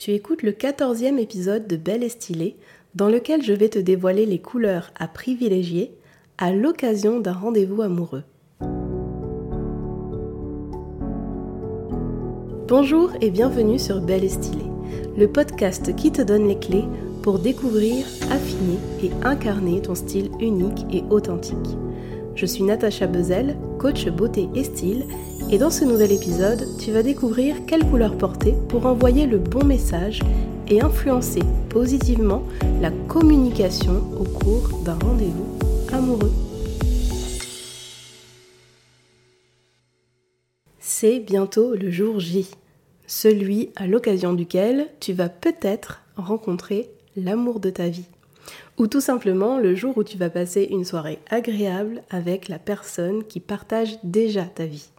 Tu écoutes le quatorzième épisode de Belle et Stylée, dans lequel je vais te dévoiler les couleurs à privilégier à l'occasion d'un rendez-vous amoureux. Bonjour et bienvenue sur Belle et Stylée, le podcast qui te donne les clés pour découvrir, affiner et incarner ton style unique et authentique. Je suis Natacha Bezel, coach beauté et style, et dans ce nouvel épisode, tu vas découvrir quelle couleur porter pour envoyer le bon message et influencer positivement la communication au cours d'un rendez-vous amoureux. C'est bientôt le jour J, celui à l'occasion duquel tu vas peut-être rencontrer l'amour de ta vie. Ou tout simplement le jour où tu vas passer une soirée agréable avec la personne qui partage déjà ta vie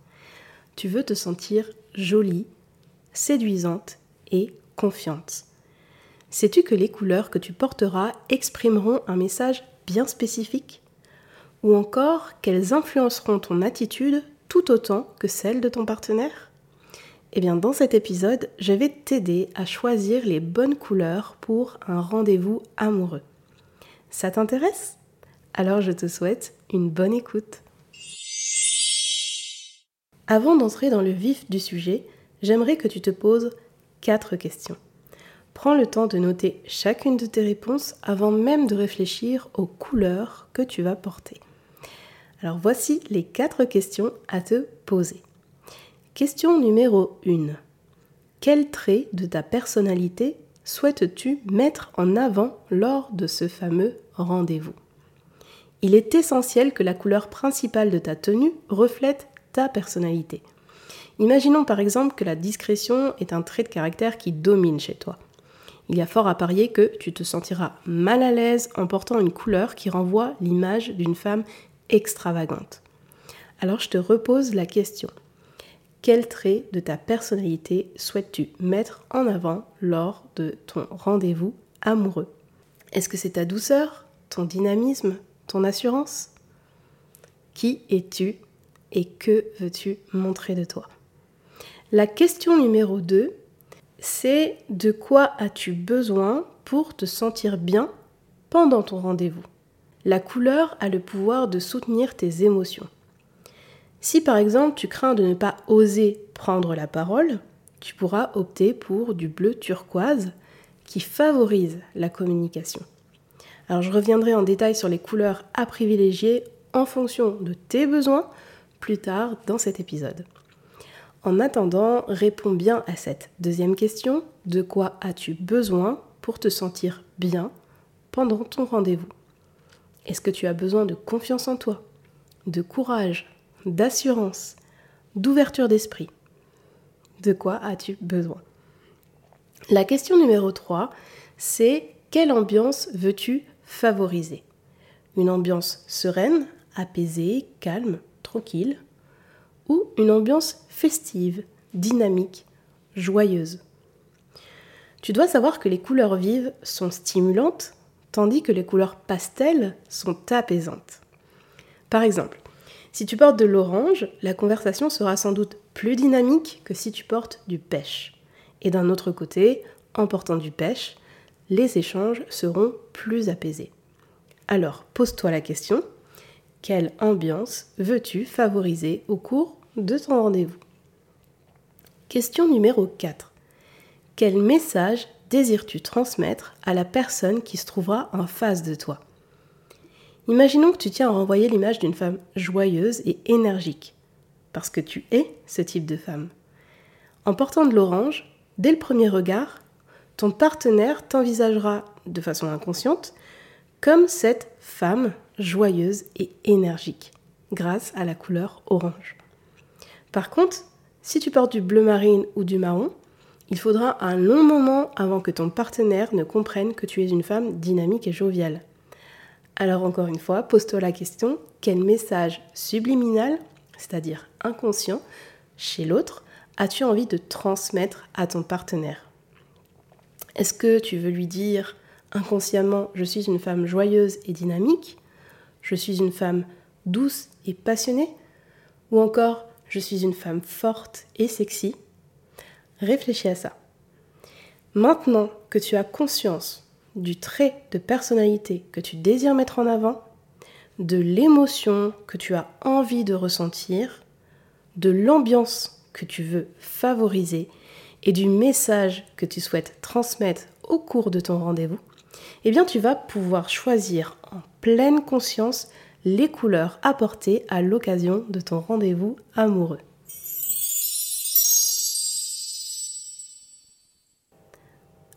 tu veux te sentir jolie, séduisante et confiante. Sais-tu que les couleurs que tu porteras exprimeront un message bien spécifique? Ou encore qu'elles influenceront ton attitude tout autant que celle de ton partenaire? Eh bien dans cet épisode, je vais t'aider à choisir les bonnes couleurs pour un rendez-vous amoureux. Ça t'intéresse? Alors je te souhaite une bonne écoute. Avant d'entrer dans le vif du sujet, j'aimerais que tu te poses quatre questions. Prends le temps de noter chacune de tes réponses avant même de réfléchir aux couleurs que tu vas porter. Alors voici les quatre questions à te poser. Question numéro 1. Quel trait de ta personnalité souhaites-tu mettre en avant lors de ce fameux rendez-vous? Il est essentiel que la couleur principale de ta tenue reflète ta personnalité. Imaginons par exemple que la discrétion est un trait de caractère qui domine chez toi. Il y a fort à parier que tu te sentiras mal à l'aise en portant une couleur qui renvoie l'image d'une femme extravagante. Alors je te repose la question. Quel trait de ta personnalité souhaites-tu mettre en avant lors de ton rendez-vous amoureux? Est-ce que c'est ta douceur, ton dynamisme, ton assurance? Qui es-tu? Et que veux-tu montrer de toi? La question numéro 2, c'est de quoi as-tu besoin pour te sentir bien pendant ton rendez-vous? La couleur a le pouvoir de soutenir tes émotions. Si par exemple tu crains de ne pas oser prendre la parole, tu pourras opter pour du bleu turquoise qui favorise la communication. Alors je reviendrai en détail sur les couleurs à privilégier en fonction de tes besoins plus tard dans cet épisode. En attendant, réponds bien à cette deuxième question. De quoi as-tu besoin pour te sentir bien pendant ton rendez-vous? Est-ce que tu as besoin de confiance en toi, de courage, d'assurance, d'ouverture d'esprit? De quoi as-tu besoin? La question numéro 3, c'est quelle ambiance veux-tu favoriser? Une ambiance sereine, apaisée, calme, ou une ambiance festive, dynamique, joyeuse. Tu dois savoir que les couleurs vives sont stimulantes, tandis que les couleurs pastel sont apaisantes. Par exemple, si tu portes de l'orange, la conversation sera sans doute plus dynamique que si tu portes du pêche. Et d'un autre côté, en portant du pêche, les échanges seront plus apaisés. Alors, pose-toi la question, quelle ambiance veux-tu favoriser au cours de ton rendez-vous? Question numéro 4. Quel message désires-tu transmettre à la personne qui se trouvera en face de toi? Imaginons que tu tiens à renvoyer l'image d'une femme joyeuse et énergique, parce que tu es ce type de femme. En portant de l'orange, dès le premier regard, ton partenaire t'envisagera de façon inconsciente comme cette femme joyeuse et énergique, grâce à la couleur orange. Par contre, si tu portes du bleu marine ou du marron, il faudra un long moment avant que ton partenaire ne comprenne que tu es une femme dynamique et joviale. Alors encore une fois, pose-toi la question, quel message subliminal, c'est-à-dire inconscient, chez l'autre, as-tu envie de transmettre à ton partenaire? Est-ce que tu veux lui dire inconsciemment je suis une femme joyeuse et dynamique? Je suis une femme douce et passionnée Ou encore, je suis une femme forte et sexy Réfléchis à ça. Maintenant que tu as conscience du trait de personnalité que tu désires mettre en avant, de l'émotion que tu as envie de ressentir, de l'ambiance que tu veux favoriser et du message que tu souhaites transmettre au cours de ton rendez-vous, eh bien tu vas pouvoir choisir en pleine conscience les couleurs apportées à l'occasion de ton rendez-vous amoureux.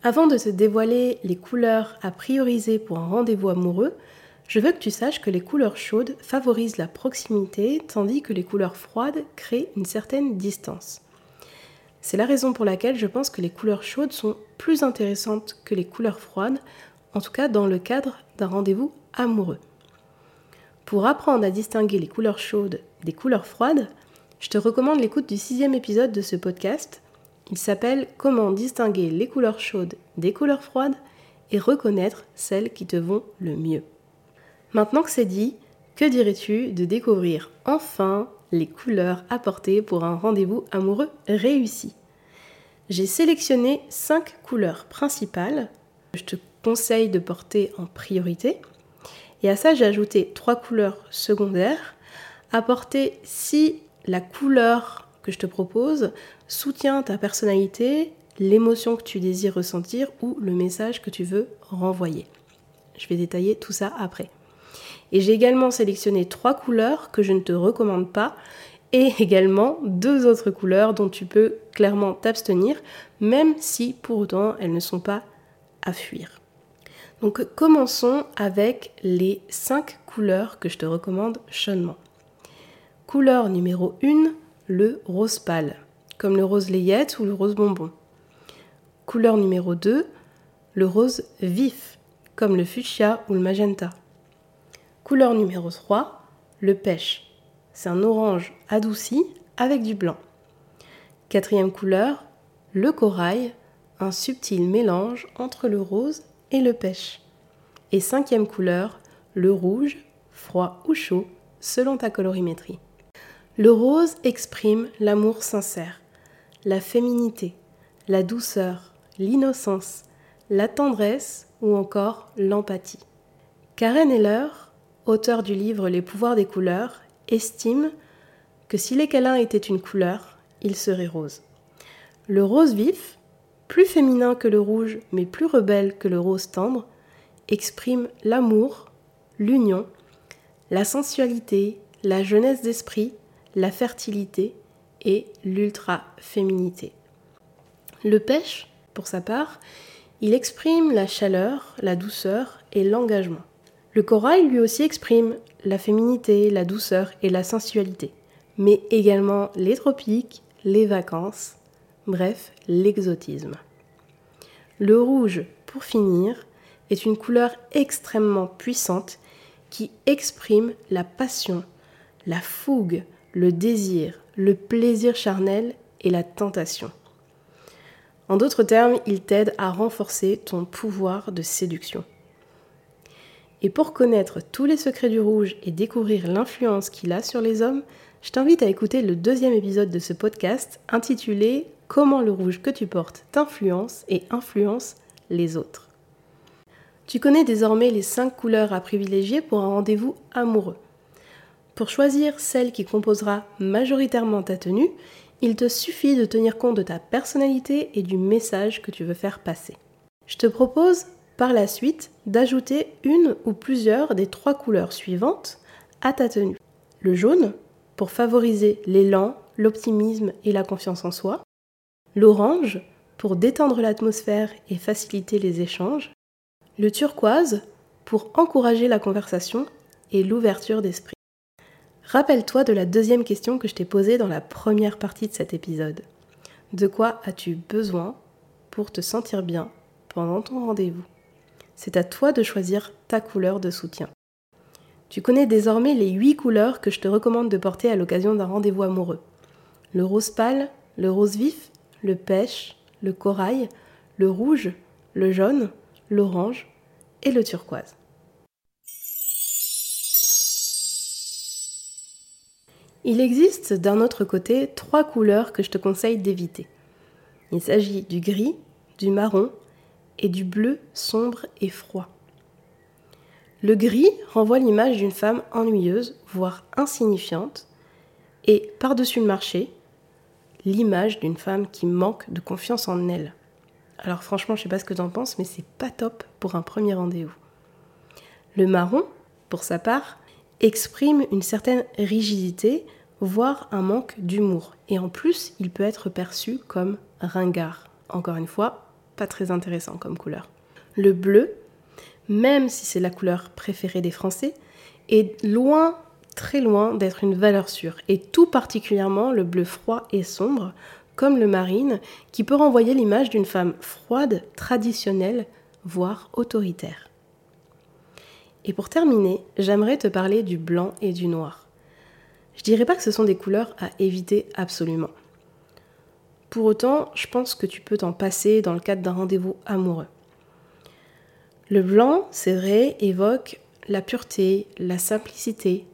Avant de te dévoiler les couleurs à prioriser pour un rendez-vous amoureux, je veux que tu saches que les couleurs chaudes favorisent la proximité tandis que les couleurs froides créent une certaine distance. C'est la raison pour laquelle je pense que les couleurs chaudes sont plus intéressantes que les couleurs froides, en tout cas dans le cadre d'un rendez-vous amoureux. Pour apprendre à distinguer les couleurs chaudes des couleurs froides, je te recommande l'écoute du sixième épisode de ce podcast. Il s'appelle Comment distinguer les couleurs chaudes des couleurs froides et reconnaître celles qui te vont le mieux. Maintenant que c'est dit, que dirais-tu de découvrir enfin les couleurs apportées pour un rendez-vous amoureux réussi? J'ai sélectionné 5 couleurs principales je te conseille de porter en priorité et à ça, j'ai ajouté trois couleurs secondaires apporter si la couleur que je te propose soutient ta personnalité, l'émotion que tu désires ressentir ou le message que tu veux renvoyer. Je vais détailler tout ça après. Et j'ai également sélectionné trois couleurs que je ne te recommande pas et également deux autres couleurs dont tu peux clairement t'abstenir, même si pour autant elles ne sont pas à fuir. Donc commençons avec les 5 couleurs que je te recommande chaudement. Couleur numéro 1, le rose pâle, comme le rose layette ou le rose bonbon. Couleur numéro 2, le rose vif, comme le fuchsia ou le magenta. Couleur numéro 3, le pêche. C'est un orange adouci avec du blanc. Quatrième couleur, le corail, un subtil mélange entre le rose et le pêche. Et cinquième couleur, le rouge, froid ou chaud, selon ta colorimétrie. Le rose exprime l'amour sincère, la féminité, la douceur, l'innocence, la tendresse ou encore l'empathie. Karen Heller, auteur du livre Les pouvoirs des couleurs, estime que si les câlins étaient une couleur, il serait rose. Le rose vif, plus féminin que le rouge mais plus rebelle que le rose tendre, exprime l'amour, l'union, la sensualité, la jeunesse d'esprit, la fertilité et l'ultra-féminité. Le pêche, pour sa part, il exprime la chaleur, la douceur et l'engagement. Le corail lui aussi exprime la féminité, la douceur et la sensualité, mais également les tropiques, les vacances, bref, l'exotisme. Le rouge, pour finir, est une couleur extrêmement puissante qui exprime la passion, la fougue, le désir, le plaisir charnel et la tentation. En d'autres termes, il t'aide à renforcer ton pouvoir de séduction. Et pour connaître tous les secrets du rouge et découvrir l'influence qu'il a sur les hommes, je t'invite à écouter le deuxième épisode de ce podcast intitulé Comment le rouge que tu portes t'influence et influence les autres. Tu connais désormais les 5 couleurs à privilégier pour un rendez-vous amoureux. Pour choisir celle qui composera majoritairement ta tenue, il te suffit de tenir compte de ta personnalité et du message que tu veux faire passer. Je te propose par la suite d'ajouter une ou plusieurs des trois couleurs suivantes à ta tenue. Le jaune, pour favoriser l'élan, l'optimisme et la confiance en soi. L'orange, pour détendre l'atmosphère et faciliter les échanges le turquoise pour encourager la conversation et l'ouverture d'esprit. Rappelle-toi de la deuxième question que je t'ai posée dans la première partie de cet épisode. De quoi as-tu besoin pour te sentir bien pendant ton rendez-vous? C'est à toi de choisir ta couleur de soutien. Tu connais désormais les huit couleurs que je te recommande de porter à l'occasion d'un rendez-vous amoureux. Le rose pâle, le rose vif, le pêche, le corail, le rouge, le jaune, l'orange et le turquoise. Il existe d'un autre côté trois couleurs que je te conseille d'éviter. Il s'agit du gris, du marron et du bleu sombre et froid. Le gris renvoie l'image d'une femme ennuyeuse, voire insignifiante, et par-dessus le marché, l'image d'une femme qui manque de confiance en elle. Alors franchement, je sais pas ce que tu en penses, mais c'est pas top pour un premier rendez-vous. Le marron, pour sa part, exprime une certaine rigidité, voire un manque d'humour. Et en plus, il peut être perçu comme ringard. Encore une fois, pas très intéressant comme couleur. Le bleu même si c'est la couleur préférée des Français, est loin, très loin d'être une valeur sûre, et tout particulièrement le bleu froid et sombre, comme le marine, qui peut renvoyer l'image d'une femme froide, traditionnelle, voire autoritaire. Et pour terminer, j'aimerais te parler du blanc et du noir. Je dirais pas que ce sont des couleurs à éviter absolument. Pour autant, je pense que tu peux t'en passer dans le cadre d'un rendez-vous amoureux. Le blanc, c'est vrai, évoque la pureté, la simplicité,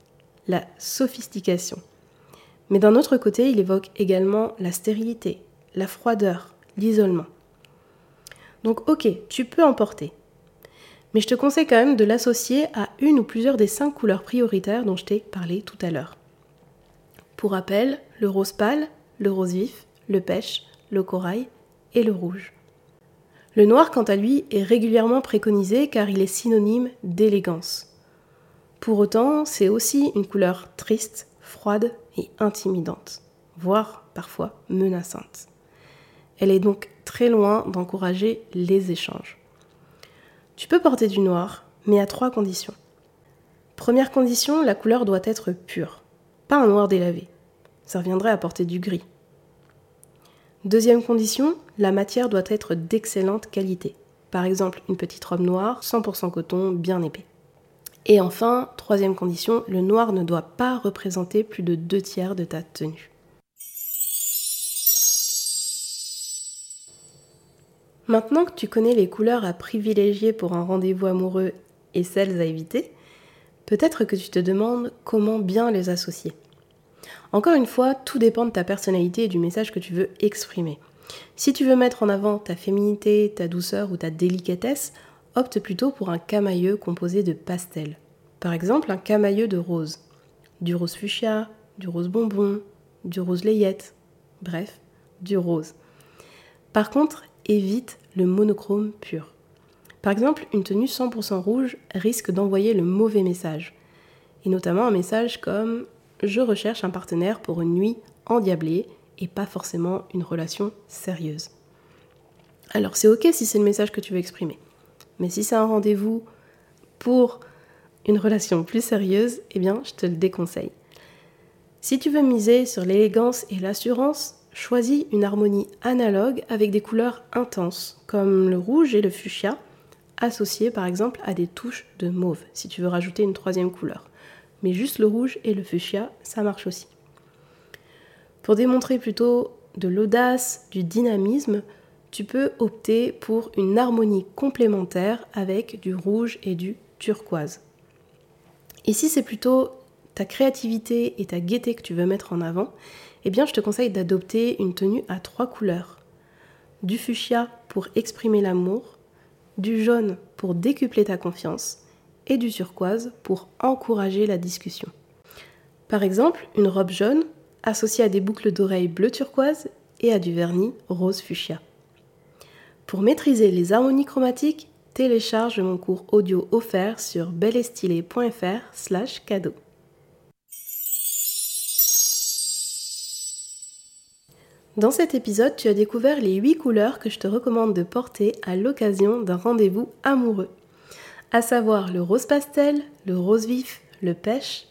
la sophistication. Mais d'un autre côté, il évoque également la stérilité, la froideur, l'isolement. Donc ok, tu peux en porter. Mais je te conseille quand même de l'associer à une ou plusieurs des cinq couleurs prioritaires dont je t'ai parlé tout à l'heure. Pour rappel, le rose pâle, le rose vif, le pêche, le corail et le rouge. Le noir, quant à lui, est régulièrement préconisé car il est synonyme d'élégance. Pour autant, c'est aussi une couleur triste, froide et intimidante, voire parfois menaçante. Elle est donc très loin d'encourager les échanges. Tu peux porter du noir, mais à trois conditions. Première condition, la couleur doit être pure, pas un noir délavé. Ça reviendrait à porter du gris. Deuxième condition, la matière doit être d'excellente qualité. Par exemple, une petite robe noire, 100% coton, bien épais. Et enfin, troisième condition, le noir ne doit pas représenter plus de deux tiers de ta tenue. Maintenant que tu connais les couleurs à privilégier pour un rendez-vous amoureux et celles à éviter, peut-être que tu te demandes comment bien les associer. Encore une fois, tout dépend de ta personnalité et du message que tu veux exprimer. Si tu veux mettre en avant ta féminité, ta douceur ou ta délicatesse, opte plutôt pour un camailleux composé de pastels. Par exemple, un camailleux de rose. Du rose fuchsia, du rose bonbon, du rose layette, bref, du rose. Par contre, évite le monochrome pur. Par exemple, une tenue 100% rouge risque d'envoyer le mauvais message. Et notamment un message comme je recherche un partenaire pour une nuit endiablée et pas forcément une relation sérieuse. Alors c'est ok si c'est le message que tu veux exprimer. Mais si c'est un rendez-vous pour une relation plus sérieuse, eh bien je te le déconseille. Si tu veux miser sur l'élégance et l'assurance, choisis une harmonie analogue avec des couleurs intenses, comme le rouge et le fuchsia, associés par exemple à des touches de mauve, si tu veux rajouter une troisième couleur mais juste le rouge et le fuchsia, ça marche aussi. Pour démontrer plutôt de l'audace, du dynamisme, tu peux opter pour une harmonie complémentaire avec du rouge et du turquoise. Ici, c'est plutôt ta créativité et ta gaieté que tu veux mettre en avant, eh bien, je te conseille d'adopter une tenue à trois couleurs. Du fuchsia pour exprimer l'amour, du jaune pour décupler ta confiance et du turquoise pour encourager la discussion. Par exemple, une robe jaune associée à des boucles d'oreilles bleu turquoise et à du vernis rose fuchsia. Pour maîtriser les harmonies chromatiques, télécharge mon cours audio offert sur belestilé.fr slash cadeau. Dans cet épisode, tu as découvert les 8 couleurs que je te recommande de porter à l'occasion d'un rendez-vous amoureux à savoir le rose pastel, le rose vif, le pêche,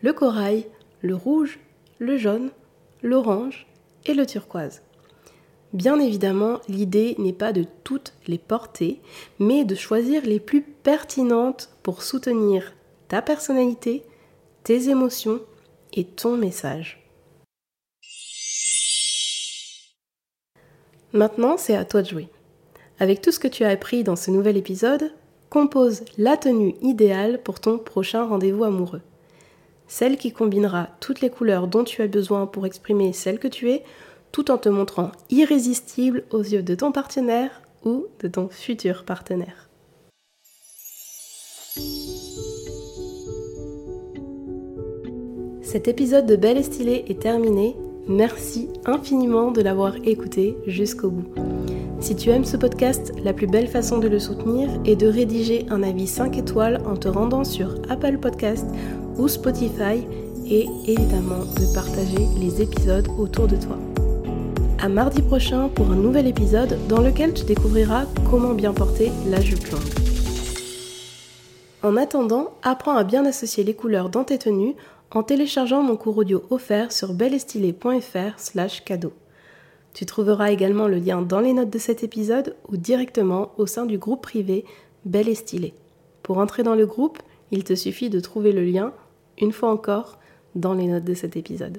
le corail, le rouge, le jaune, l'orange et le turquoise. Bien évidemment, l'idée n'est pas de toutes les porter, mais de choisir les plus pertinentes pour soutenir ta personnalité, tes émotions et ton message. Maintenant, c'est à toi de jouer. Avec tout ce que tu as appris dans ce nouvel épisode, compose la tenue idéale pour ton prochain rendez-vous amoureux. Celle qui combinera toutes les couleurs dont tu as besoin pour exprimer celle que tu es, tout en te montrant irrésistible aux yeux de ton partenaire ou de ton futur partenaire. Cet épisode de Belle et Stylée est terminé. Merci infiniment de l'avoir écouté jusqu'au bout. Si tu aimes ce podcast, la plus belle façon de le soutenir est de rédiger un avis 5 étoiles en te rendant sur Apple Podcast ou Spotify et évidemment de partager les épisodes autour de toi. À mardi prochain pour un nouvel épisode dans lequel tu découvriras comment bien porter la jupe longue. En attendant, apprends à bien associer les couleurs dans tes tenues en téléchargeant mon cours audio offert sur belestylé.fr slash cadeau. Tu trouveras également le lien dans les notes de cet épisode ou directement au sein du groupe privé Belle et Stylé. Pour entrer dans le groupe, il te suffit de trouver le lien, une fois encore, dans les notes de cet épisode.